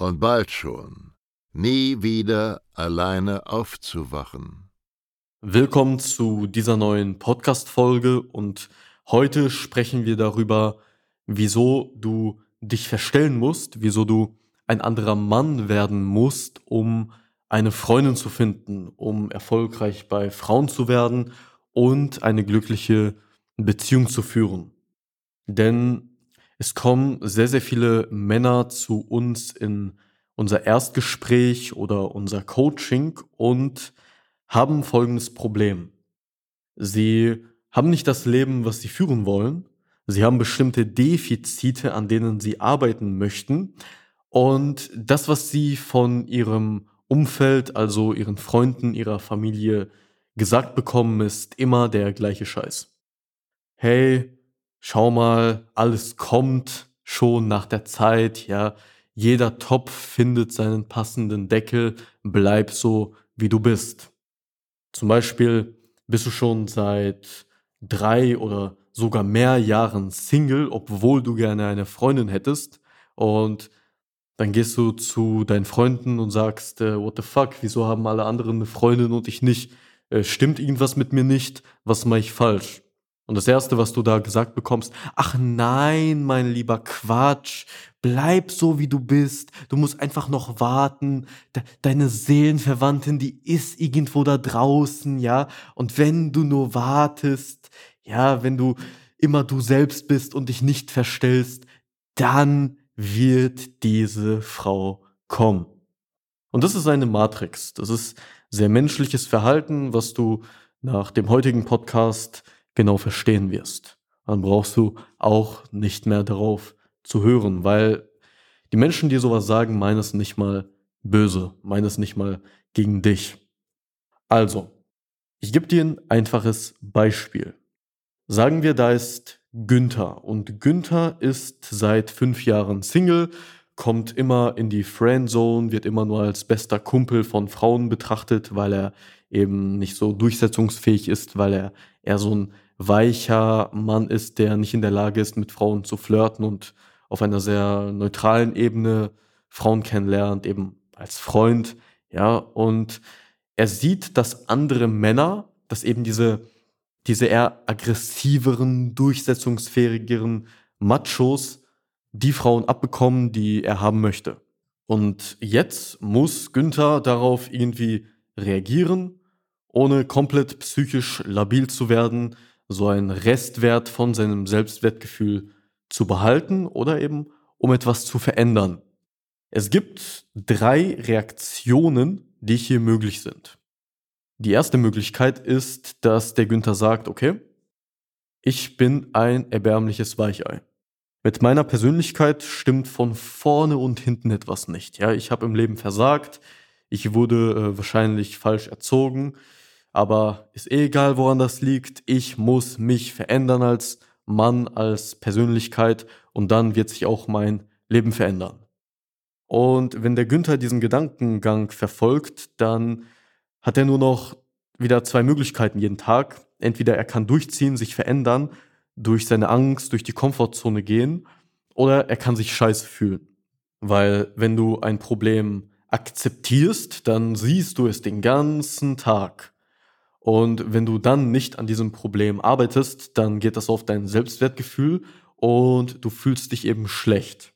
und bald schon nie wieder alleine aufzuwachen. Willkommen zu dieser neuen Podcast-Folge und heute sprechen wir darüber, wieso du dich verstellen musst, wieso du ein anderer Mann werden musst, um eine Freundin zu finden, um erfolgreich bei Frauen zu werden und eine glückliche Beziehung zu führen. Denn es kommen sehr, sehr viele Männer zu uns in unser Erstgespräch oder unser Coaching und haben folgendes Problem. Sie haben nicht das Leben, was sie führen wollen. Sie haben bestimmte Defizite, an denen sie arbeiten möchten. Und das, was sie von ihrem Umfeld, also ihren Freunden, ihrer Familie gesagt bekommen, ist immer der gleiche Scheiß. Hey, schau mal, alles kommt schon nach der Zeit, ja. Jeder Topf findet seinen passenden Deckel, bleib so, wie du bist. Zum Beispiel bist du schon seit drei oder sogar mehr Jahren Single, obwohl du gerne eine Freundin hättest und dann gehst du zu deinen Freunden und sagst, äh, what the fuck, wieso haben alle anderen eine Freundin und ich nicht? Äh, stimmt irgendwas mit mir nicht? Was mache ich falsch? Und das Erste, was du da gesagt bekommst, ach nein, mein lieber Quatsch, bleib so, wie du bist. Du musst einfach noch warten. De deine Seelenverwandtin, die ist irgendwo da draußen, ja. Und wenn du nur wartest, ja, wenn du immer du selbst bist und dich nicht verstellst, dann wird diese Frau kommen. Und das ist eine Matrix. Das ist sehr menschliches Verhalten, was du nach dem heutigen Podcast genau verstehen wirst. Dann brauchst du auch nicht mehr darauf zu hören, weil die Menschen, die sowas sagen, meinen es nicht mal böse, meinen es nicht mal gegen dich. Also, ich gebe dir ein einfaches Beispiel. Sagen wir, da ist Günther. Und Günther ist seit fünf Jahren Single, kommt immer in die Friendzone, wird immer nur als bester Kumpel von Frauen betrachtet, weil er eben nicht so durchsetzungsfähig ist, weil er eher so ein weicher Mann ist, der nicht in der Lage ist, mit Frauen zu flirten und auf einer sehr neutralen Ebene Frauen kennenlernt, eben als Freund, ja, und er sieht, dass andere Männer, dass eben diese diese eher aggressiveren, durchsetzungsfähigeren Machos die Frauen abbekommen, die er haben möchte. Und jetzt muss Günther darauf irgendwie reagieren, ohne komplett psychisch labil zu werden, so einen Restwert von seinem Selbstwertgefühl zu behalten oder eben um etwas zu verändern. Es gibt drei Reaktionen, die hier möglich sind. Die erste Möglichkeit ist, dass der Günther sagt, okay, ich bin ein erbärmliches Weichei. Mit meiner Persönlichkeit stimmt von vorne und hinten etwas nicht. Ja, ich habe im Leben versagt, ich wurde äh, wahrscheinlich falsch erzogen, aber ist eh egal, woran das liegt. Ich muss mich verändern als Mann, als Persönlichkeit und dann wird sich auch mein Leben verändern. Und wenn der Günther diesen Gedankengang verfolgt, dann hat er nur noch wieder zwei Möglichkeiten jeden Tag. Entweder er kann durchziehen, sich verändern, durch seine Angst, durch die Komfortzone gehen, oder er kann sich scheiße fühlen. Weil wenn du ein Problem akzeptierst, dann siehst du es den ganzen Tag. Und wenn du dann nicht an diesem Problem arbeitest, dann geht das auf dein Selbstwertgefühl und du fühlst dich eben schlecht.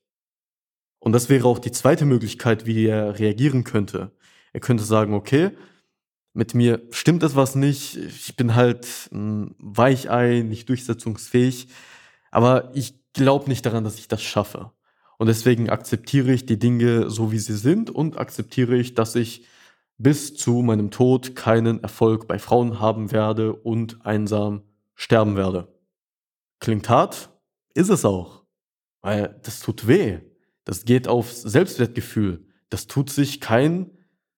Und das wäre auch die zweite Möglichkeit, wie er reagieren könnte. Er könnte sagen, okay, mit mir stimmt etwas nicht, ich bin halt ein Weichei, nicht durchsetzungsfähig, aber ich glaube nicht daran, dass ich das schaffe. Und deswegen akzeptiere ich die Dinge so, wie sie sind und akzeptiere ich, dass ich bis zu meinem Tod keinen Erfolg bei Frauen haben werde und einsam sterben werde. Klingt hart, ist es auch. Weil das tut weh. Das geht aufs Selbstwertgefühl. Das tut sich kein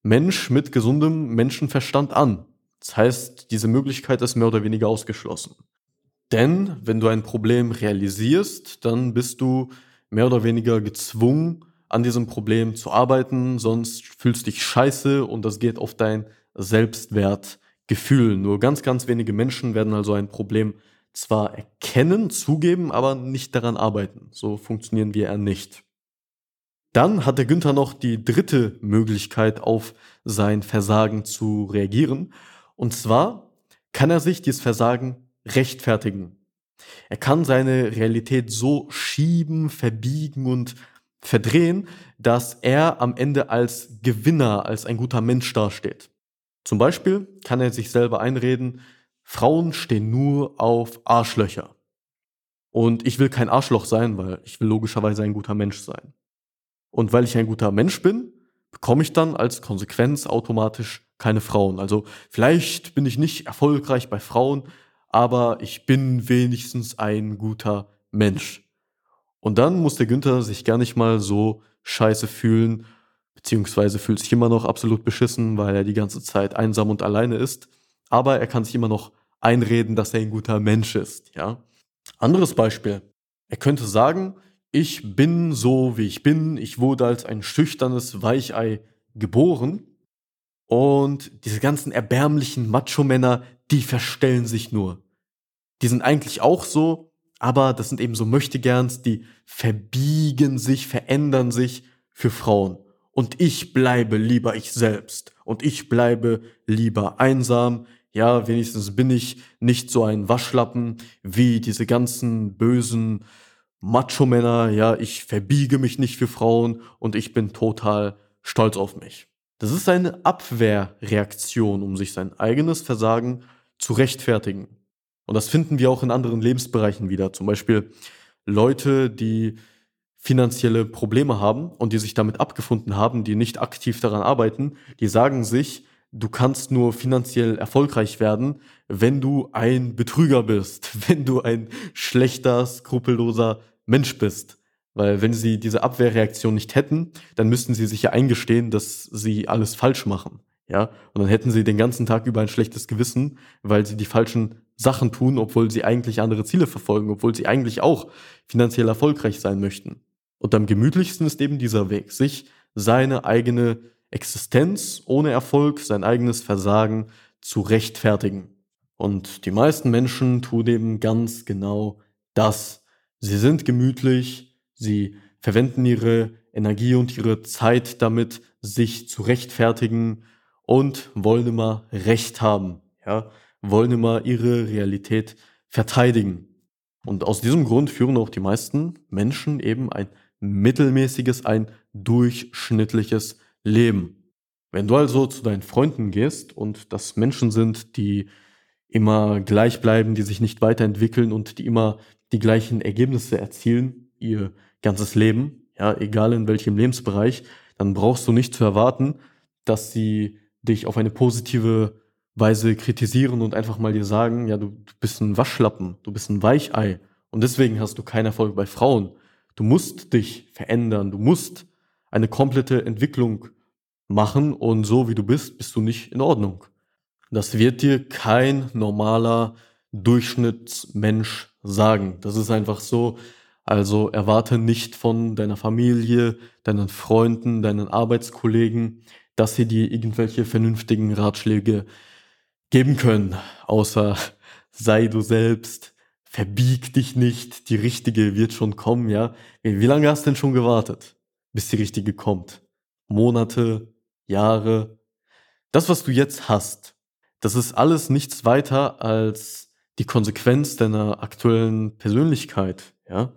Mensch mit gesundem Menschenverstand an. Das heißt, diese Möglichkeit ist mehr oder weniger ausgeschlossen. Denn wenn du ein Problem realisierst, dann bist du mehr oder weniger gezwungen, an diesem Problem zu arbeiten, sonst fühlst du dich scheiße und das geht auf dein Selbstwertgefühl. Nur ganz, ganz wenige Menschen werden also ein Problem zwar erkennen, zugeben, aber nicht daran arbeiten. So funktionieren wir eher nicht. Dann hat der Günther noch die dritte Möglichkeit, auf sein Versagen zu reagieren. Und zwar kann er sich dieses Versagen rechtfertigen. Er kann seine Realität so schieben, verbiegen und verdrehen, dass er am Ende als Gewinner, als ein guter Mensch dasteht. Zum Beispiel kann er sich selber einreden, Frauen stehen nur auf Arschlöcher. Und ich will kein Arschloch sein, weil ich will logischerweise ein guter Mensch sein. Und weil ich ein guter Mensch bin, bekomme ich dann als Konsequenz automatisch keine Frauen. Also vielleicht bin ich nicht erfolgreich bei Frauen, aber ich bin wenigstens ein guter Mensch. Und dann muss der Günther sich gar nicht mal so scheiße fühlen, beziehungsweise fühlt sich immer noch absolut beschissen, weil er die ganze Zeit einsam und alleine ist. Aber er kann sich immer noch einreden, dass er ein guter Mensch ist, ja. Anderes Beispiel. Er könnte sagen, ich bin so, wie ich bin. Ich wurde als ein schüchternes Weichei geboren. Und diese ganzen erbärmlichen Macho-Männer, die verstellen sich nur. Die sind eigentlich auch so, aber das sind eben so Möchtegerns, die verbiegen sich, verändern sich für Frauen. Und ich bleibe lieber ich selbst. Und ich bleibe lieber einsam. Ja, wenigstens bin ich nicht so ein Waschlappen wie diese ganzen bösen Macho-Männer. Ja, ich verbiege mich nicht für Frauen und ich bin total stolz auf mich. Das ist eine Abwehrreaktion, um sich sein eigenes Versagen zu rechtfertigen. Und das finden wir auch in anderen Lebensbereichen wieder. Zum Beispiel Leute, die finanzielle Probleme haben und die sich damit abgefunden haben, die nicht aktiv daran arbeiten, die sagen sich, du kannst nur finanziell erfolgreich werden, wenn du ein Betrüger bist, wenn du ein schlechter, skrupelloser Mensch bist. Weil wenn sie diese Abwehrreaktion nicht hätten, dann müssten sie sich ja eingestehen, dass sie alles falsch machen. Ja, und dann hätten sie den ganzen Tag über ein schlechtes Gewissen, weil sie die falschen Sachen tun, obwohl sie eigentlich andere Ziele verfolgen, obwohl sie eigentlich auch finanziell erfolgreich sein möchten. Und am gemütlichsten ist eben dieser Weg, sich seine eigene Existenz ohne Erfolg, sein eigenes Versagen zu rechtfertigen. Und die meisten Menschen tun eben ganz genau das. Sie sind gemütlich, sie verwenden ihre Energie und ihre Zeit damit, sich zu rechtfertigen und wollen immer Recht haben. Ja, wollen immer ihre Realität verteidigen. Und aus diesem Grund führen auch die meisten Menschen eben ein mittelmäßiges, ein durchschnittliches Leben. Wenn du also zu deinen Freunden gehst und das Menschen sind, die immer gleich bleiben, die sich nicht weiterentwickeln und die immer die gleichen Ergebnisse erzielen, ihr ganzes Leben, ja, egal in welchem Lebensbereich, dann brauchst du nicht zu erwarten, dass sie dich auf eine positive Weise kritisieren und einfach mal dir sagen, ja, du, du bist ein Waschlappen, du bist ein Weichei und deswegen hast du keinen Erfolg bei Frauen. Du musst dich verändern, du musst eine komplette Entwicklung machen und so wie du bist, bist du nicht in Ordnung. Das wird dir kein normaler Durchschnittsmensch sagen. Das ist einfach so. Also erwarte nicht von deiner Familie, deinen Freunden, deinen Arbeitskollegen, dass sie dir irgendwelche vernünftigen Ratschläge geben können, außer sei du selbst, verbieg dich nicht, die richtige wird schon kommen, ja. Wie lange hast du denn schon gewartet, bis die richtige kommt? Monate, Jahre. Das, was du jetzt hast, das ist alles nichts weiter als die Konsequenz deiner aktuellen Persönlichkeit, ja.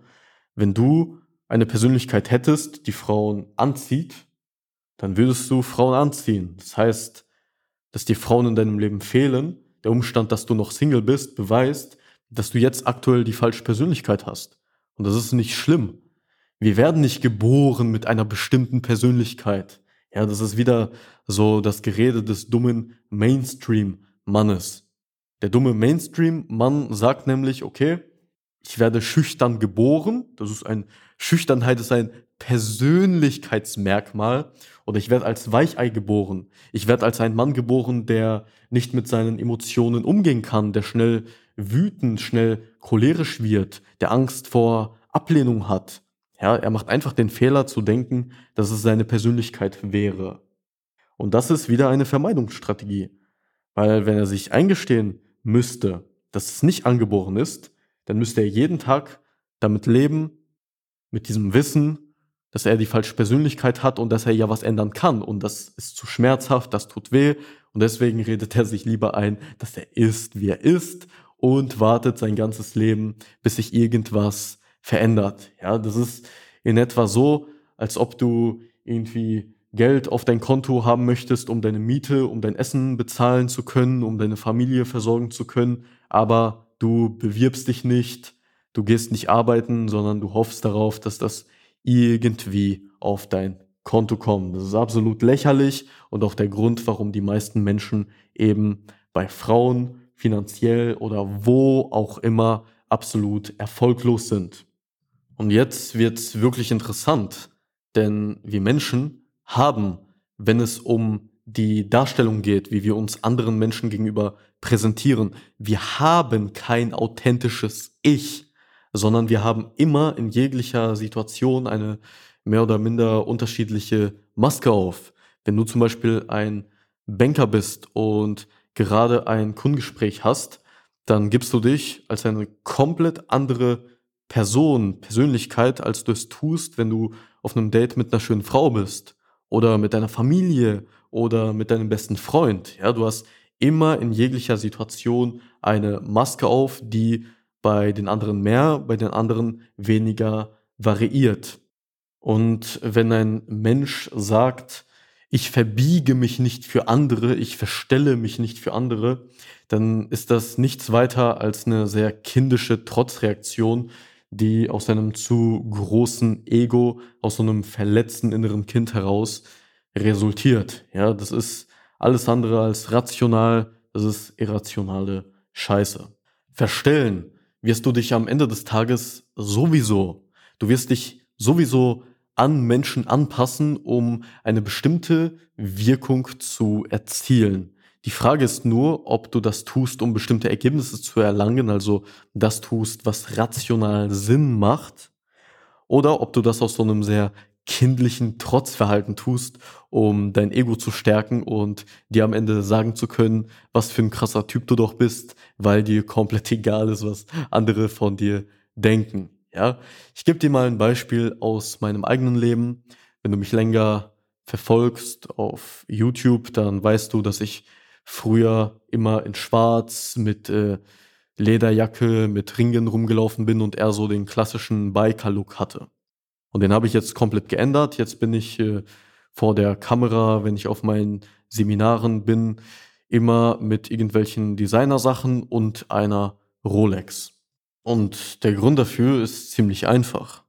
Wenn du eine Persönlichkeit hättest, die Frauen anzieht, dann würdest du Frauen anziehen. Das heißt, dass dir Frauen in deinem Leben fehlen. Der Umstand, dass du noch Single bist, beweist, dass du jetzt aktuell die falsche Persönlichkeit hast. Und das ist nicht schlimm. Wir werden nicht geboren mit einer bestimmten Persönlichkeit. Ja, das ist wieder so das Gerede des dummen Mainstream-Mannes. Der dumme Mainstream-Mann sagt nämlich, okay, ich werde schüchtern geboren. Das ist ein, Schüchternheit ist ein Persönlichkeitsmerkmal. Oder ich werde als Weichei geboren. Ich werde als ein Mann geboren, der nicht mit seinen Emotionen umgehen kann, der schnell wütend, schnell cholerisch wird, der Angst vor Ablehnung hat. Ja, er macht einfach den Fehler zu denken, dass es seine Persönlichkeit wäre. Und das ist wieder eine Vermeidungsstrategie. Weil wenn er sich eingestehen müsste, dass es nicht angeboren ist, dann müsste er jeden Tag damit leben, mit diesem Wissen, dass er die falsche Persönlichkeit hat und dass er ja was ändern kann. Und das ist zu schmerzhaft, das tut weh. Und deswegen redet er sich lieber ein, dass er ist, wie er ist und wartet sein ganzes Leben, bis sich irgendwas verändert. Ja, das ist in etwa so, als ob du irgendwie Geld auf dein Konto haben möchtest, um deine Miete, um dein Essen bezahlen zu können, um deine Familie versorgen zu können, aber du bewirbst dich nicht, du gehst nicht arbeiten, sondern du hoffst darauf, dass das irgendwie auf dein Konto kommt. Das ist absolut lächerlich und auch der Grund, warum die meisten Menschen eben bei Frauen finanziell oder wo auch immer absolut erfolglos sind. Und jetzt wird's wirklich interessant, denn wir Menschen haben, wenn es um die Darstellung geht, wie wir uns anderen Menschen gegenüber präsentieren. Wir haben kein authentisches Ich, sondern wir haben immer in jeglicher Situation eine mehr oder minder unterschiedliche Maske auf. Wenn du zum Beispiel ein Banker bist und gerade ein Kundengespräch hast, dann gibst du dich als eine komplett andere Person, Persönlichkeit, als du es tust, wenn du auf einem Date mit einer schönen Frau bist oder mit deiner Familie oder mit deinem besten Freund. Ja, du hast immer in jeglicher Situation eine Maske auf, die bei den anderen mehr, bei den anderen weniger variiert. Und wenn ein Mensch sagt, ich verbiege mich nicht für andere, ich verstelle mich nicht für andere, dann ist das nichts weiter als eine sehr kindische Trotzreaktion, die aus einem zu großen Ego, aus so einem verletzten inneren Kind heraus resultiert. Ja, das ist alles andere als rational, das ist irrationale Scheiße. Verstellen wirst du dich am Ende des Tages sowieso. Du wirst dich sowieso an Menschen anpassen, um eine bestimmte Wirkung zu erzielen. Die Frage ist nur, ob du das tust, um bestimmte Ergebnisse zu erlangen, also das tust, was rational Sinn macht, oder ob du das aus so einem sehr kindlichen Trotzverhalten tust, um dein Ego zu stärken und dir am Ende sagen zu können, was für ein krasser Typ du doch bist, weil dir komplett egal ist, was andere von dir denken. Ja, ich gebe dir mal ein Beispiel aus meinem eigenen Leben. Wenn du mich länger verfolgst auf YouTube, dann weißt du, dass ich früher immer in Schwarz mit äh, Lederjacke, mit Ringen rumgelaufen bin und eher so den klassischen Biker-Look hatte. Und den habe ich jetzt komplett geändert. Jetzt bin ich äh, vor der Kamera, wenn ich auf meinen Seminaren bin, immer mit irgendwelchen Designersachen und einer Rolex. Und der Grund dafür ist ziemlich einfach.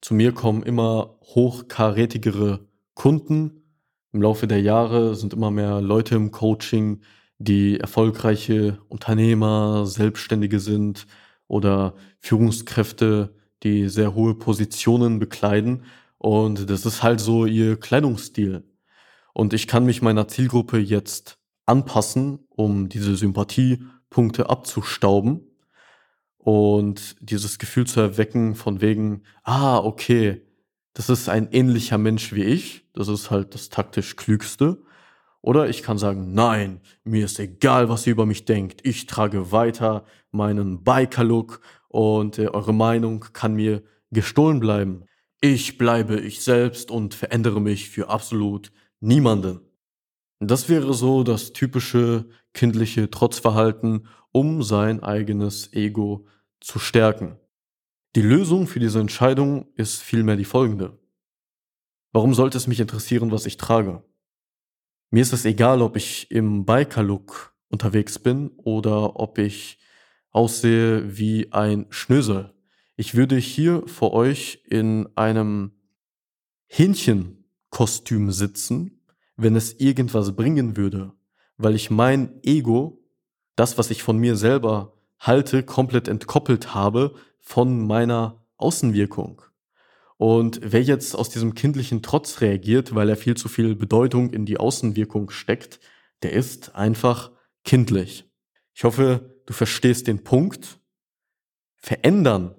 Zu mir kommen immer hochkarätigere Kunden. Im Laufe der Jahre sind immer mehr Leute im Coaching, die erfolgreiche Unternehmer, Selbstständige sind oder Führungskräfte, die sehr hohe Positionen bekleiden. Und das ist halt so ihr Kleidungsstil. Und ich kann mich meiner Zielgruppe jetzt anpassen, um diese Sympathiepunkte abzustauben und dieses Gefühl zu erwecken von wegen, ah, okay, das ist ein ähnlicher Mensch wie ich, das ist halt das taktisch klügste. Oder ich kann sagen, nein, mir ist egal, was ihr über mich denkt. Ich trage weiter meinen Biker-Look und äh, eure Meinung kann mir gestohlen bleiben. Ich bleibe ich selbst und verändere mich für absolut niemanden. Das wäre so das typische kindliche Trotzverhalten, um sein eigenes Ego zu stärken. Die Lösung für diese Entscheidung ist vielmehr die folgende. Warum sollte es mich interessieren, was ich trage? Mir ist es egal, ob ich im Biker-Look unterwegs bin oder ob ich aussehe wie ein Schnösel. Ich würde hier vor euch in einem Hähnchenkostüm sitzen, wenn es irgendwas bringen würde, weil ich mein Ego, das, was ich von mir selber halte, komplett entkoppelt habe von meiner Außenwirkung. Und wer jetzt aus diesem kindlichen Trotz reagiert, weil er viel zu viel Bedeutung in die Außenwirkung steckt, der ist einfach kindlich. Ich hoffe, du verstehst den Punkt. Verändern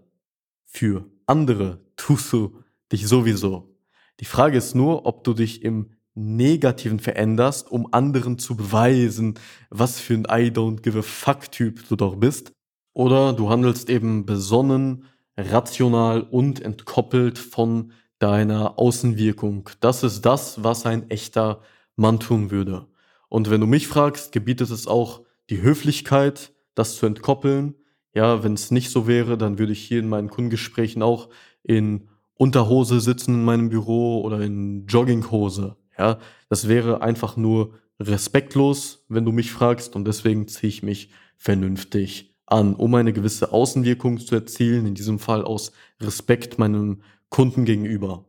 für andere tust du dich sowieso. Die Frage ist nur, ob du dich im Negativen veränderst, um anderen zu beweisen, was für ein I don't give a fuck Typ du doch bist. Oder du handelst eben besonnen, rational und entkoppelt von deiner Außenwirkung. Das ist das, was ein echter Mann tun würde. Und wenn du mich fragst, gebietet es auch die Höflichkeit, das zu entkoppeln. Ja, wenn es nicht so wäre, dann würde ich hier in meinen Kundengesprächen auch in Unterhose sitzen in meinem Büro oder in Jogginghose. Ja, das wäre einfach nur respektlos, wenn du mich fragst und deswegen ziehe ich mich vernünftig an, um eine gewisse Außenwirkung zu erzielen, in diesem Fall aus Respekt meinem Kunden gegenüber.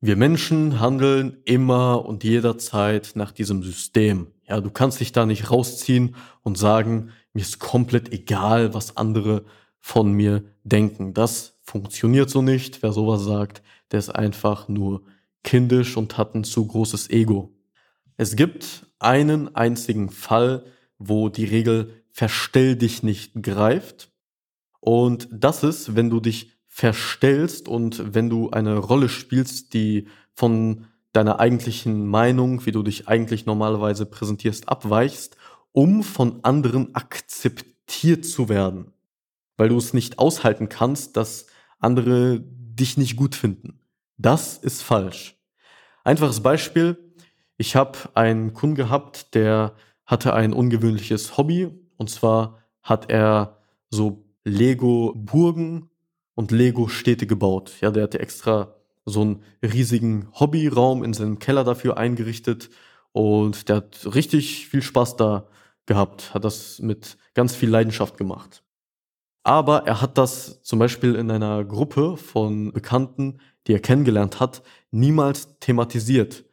Wir Menschen handeln immer und jederzeit nach diesem System. Ja, du kannst dich da nicht rausziehen und sagen, mir ist komplett egal, was andere von mir denken. Das funktioniert so nicht. Wer sowas sagt, der ist einfach nur kindisch und hat ein zu großes Ego. Es gibt einen einzigen Fall, wo die Regel verstell dich nicht greift. Und das ist, wenn du dich verstellst und wenn du eine Rolle spielst, die von deiner eigentlichen Meinung, wie du dich eigentlich normalerweise präsentierst, abweichst, um von anderen akzeptiert zu werden. Weil du es nicht aushalten kannst, dass andere dich nicht gut finden. Das ist falsch. Einfaches Beispiel. Ich habe einen Kunden gehabt, der hatte ein ungewöhnliches Hobby und zwar hat er so Lego-Burgen und Lego-Städte gebaut. Ja, der hatte extra so einen riesigen Hobbyraum in seinem Keller dafür eingerichtet und der hat richtig viel Spaß da gehabt, hat das mit ganz viel Leidenschaft gemacht. Aber er hat das zum Beispiel in einer Gruppe von Bekannten, die er kennengelernt hat, niemals thematisiert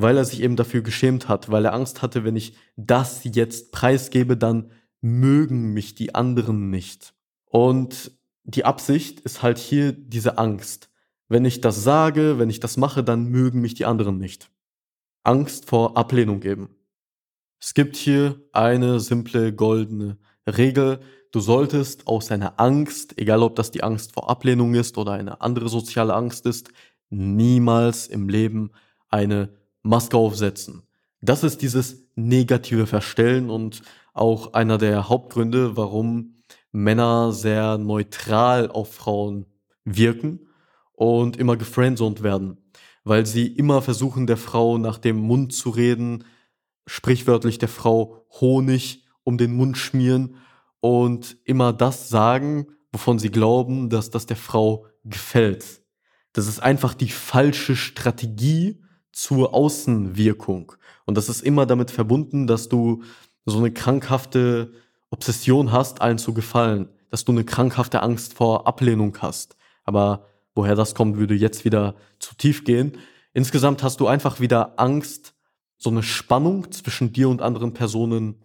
weil er sich eben dafür geschämt hat, weil er Angst hatte, wenn ich das jetzt preisgebe, dann mögen mich die anderen nicht. Und die Absicht ist halt hier diese Angst. Wenn ich das sage, wenn ich das mache, dann mögen mich die anderen nicht. Angst vor Ablehnung eben. Es gibt hier eine simple goldene Regel. Du solltest aus einer Angst, egal ob das die Angst vor Ablehnung ist oder eine andere soziale Angst ist, niemals im Leben eine Maske aufsetzen. Das ist dieses negative Verstellen und auch einer der Hauptgründe, warum Männer sehr neutral auf Frauen wirken und immer gefriendzoned werden, weil sie immer versuchen, der Frau nach dem Mund zu reden, sprichwörtlich der Frau Honig um den Mund schmieren und immer das sagen, wovon sie glauben, dass das der Frau gefällt. Das ist einfach die falsche Strategie zur Außenwirkung. Und das ist immer damit verbunden, dass du so eine krankhafte Obsession hast, allen zu gefallen, dass du eine krankhafte Angst vor Ablehnung hast. Aber woher das kommt, würde jetzt wieder zu tief gehen. Insgesamt hast du einfach wieder Angst, so eine Spannung zwischen dir und anderen Personen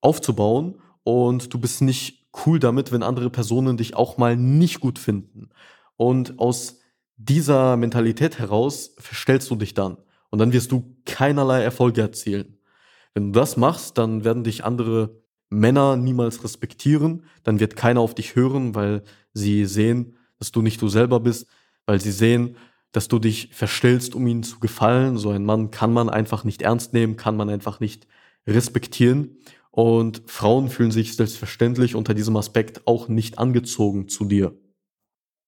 aufzubauen und du bist nicht cool damit, wenn andere Personen dich auch mal nicht gut finden. Und aus dieser Mentalität heraus verstellst du dich dann und dann wirst du keinerlei Erfolge erzielen. Wenn du das machst, dann werden dich andere Männer niemals respektieren, dann wird keiner auf dich hören, weil sie sehen, dass du nicht du selber bist, weil sie sehen, dass du dich verstellst, um ihnen zu gefallen. So ein Mann kann man einfach nicht ernst nehmen, kann man einfach nicht respektieren. Und Frauen fühlen sich selbstverständlich unter diesem Aspekt auch nicht angezogen zu dir.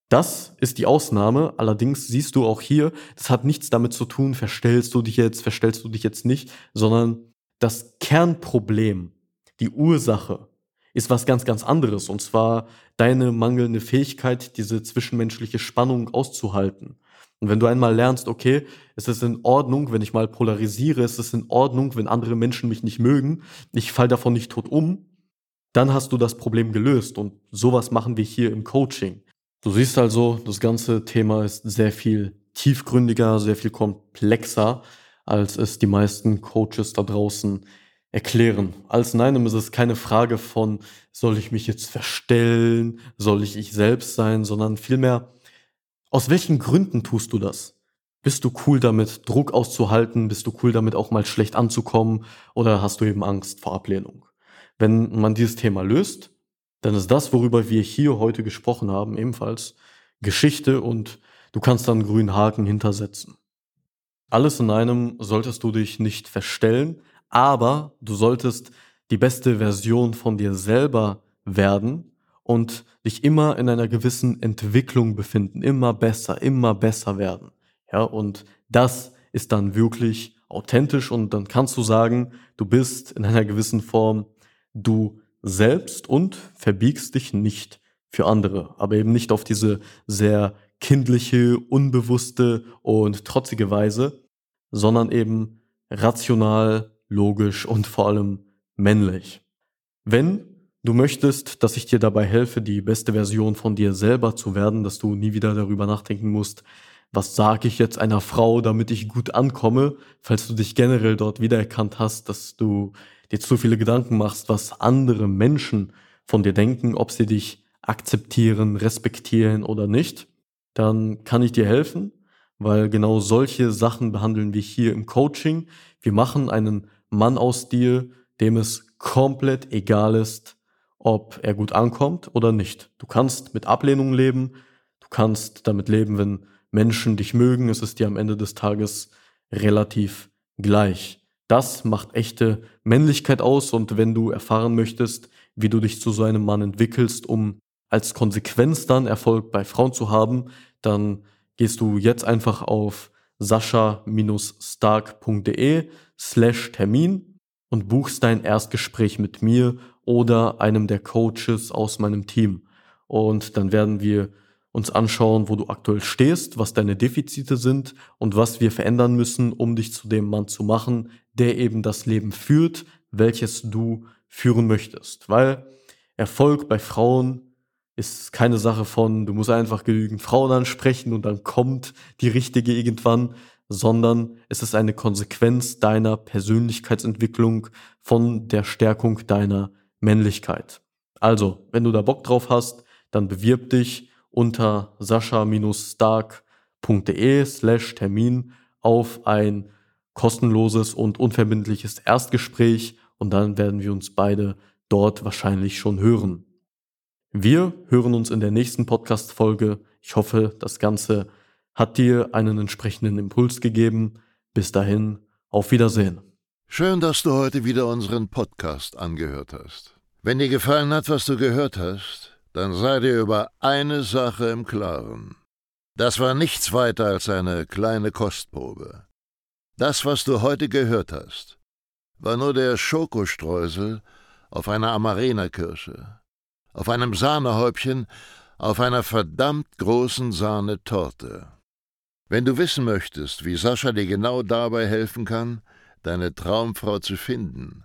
Das ist die Ausnahme. Allerdings siehst du auch hier, das hat nichts damit zu tun, verstellst du dich jetzt, verstellst du dich jetzt nicht, sondern das Kernproblem, die Ursache ist was ganz, ganz anderes. Und zwar deine mangelnde Fähigkeit, diese zwischenmenschliche Spannung auszuhalten. Und wenn du einmal lernst, okay, es ist in Ordnung, wenn ich mal polarisiere, es ist in Ordnung, wenn andere Menschen mich nicht mögen, ich fall davon nicht tot um, dann hast du das Problem gelöst. Und sowas machen wir hier im Coaching. Du siehst also, das ganze Thema ist sehr viel tiefgründiger, sehr viel komplexer, als es die meisten Coaches da draußen erklären. Als in einem ist es keine Frage von, soll ich mich jetzt verstellen, soll ich ich selbst sein, sondern vielmehr, aus welchen Gründen tust du das? Bist du cool damit, Druck auszuhalten? Bist du cool damit, auch mal schlecht anzukommen? Oder hast du eben Angst vor Ablehnung? Wenn man dieses Thema löst, dann ist das, worüber wir hier heute gesprochen haben, ebenfalls Geschichte und du kannst dann einen grünen Haken hintersetzen. Alles in einem solltest du dich nicht verstellen, aber du solltest die beste Version von dir selber werden und dich immer in einer gewissen Entwicklung befinden, immer besser, immer besser werden. Ja, und das ist dann wirklich authentisch und dann kannst du sagen, du bist in einer gewissen Form du selbst und verbiegst dich nicht für andere, aber eben nicht auf diese sehr kindliche, unbewusste und trotzige Weise, sondern eben rational, logisch und vor allem männlich. Wenn Du möchtest, dass ich dir dabei helfe, die beste Version von dir selber zu werden, dass du nie wieder darüber nachdenken musst, was sage ich jetzt einer Frau, damit ich gut ankomme, falls du dich generell dort wiedererkannt hast, dass du dir zu viele Gedanken machst, was andere Menschen von dir denken, ob sie dich akzeptieren, respektieren oder nicht, dann kann ich dir helfen, weil genau solche Sachen behandeln wir hier im Coaching. Wir machen einen Mann aus dir, dem es komplett egal ist, ob er gut ankommt oder nicht. Du kannst mit Ablehnung leben, du kannst damit leben, wenn Menschen dich mögen, es ist dir am Ende des Tages relativ gleich. Das macht echte Männlichkeit aus und wenn du erfahren möchtest, wie du dich zu so einem Mann entwickelst, um als Konsequenz dann Erfolg bei Frauen zu haben, dann gehst du jetzt einfach auf sascha-stark.de slash Termin und buchst dein Erstgespräch mit mir oder einem der Coaches aus meinem Team. Und dann werden wir uns anschauen, wo du aktuell stehst, was deine Defizite sind und was wir verändern müssen, um dich zu dem Mann zu machen, der eben das Leben führt, welches du führen möchtest. Weil Erfolg bei Frauen ist keine Sache von, du musst einfach genügend Frauen ansprechen und dann kommt die richtige irgendwann, sondern es ist eine Konsequenz deiner Persönlichkeitsentwicklung von der Stärkung deiner Männlichkeit. Also, wenn du da Bock drauf hast, dann bewirb dich unter sascha-stark.de slash Termin auf ein kostenloses und unverbindliches Erstgespräch und dann werden wir uns beide dort wahrscheinlich schon hören. Wir hören uns in der nächsten Podcast-Folge. Ich hoffe, das Ganze hat dir einen entsprechenden Impuls gegeben. Bis dahin, auf Wiedersehen. Schön, dass du heute wieder unseren Podcast angehört hast. Wenn dir gefallen hat, was du gehört hast, dann sei dir über eine Sache im Klaren. Das war nichts weiter als eine kleine Kostprobe. Das, was du heute gehört hast, war nur der Schokostreusel auf einer Amarena-Kirsche, auf einem Sahnehäubchen, auf einer verdammt großen Sahnetorte. Wenn du wissen möchtest, wie Sascha dir genau dabei helfen kann, deine Traumfrau zu finden,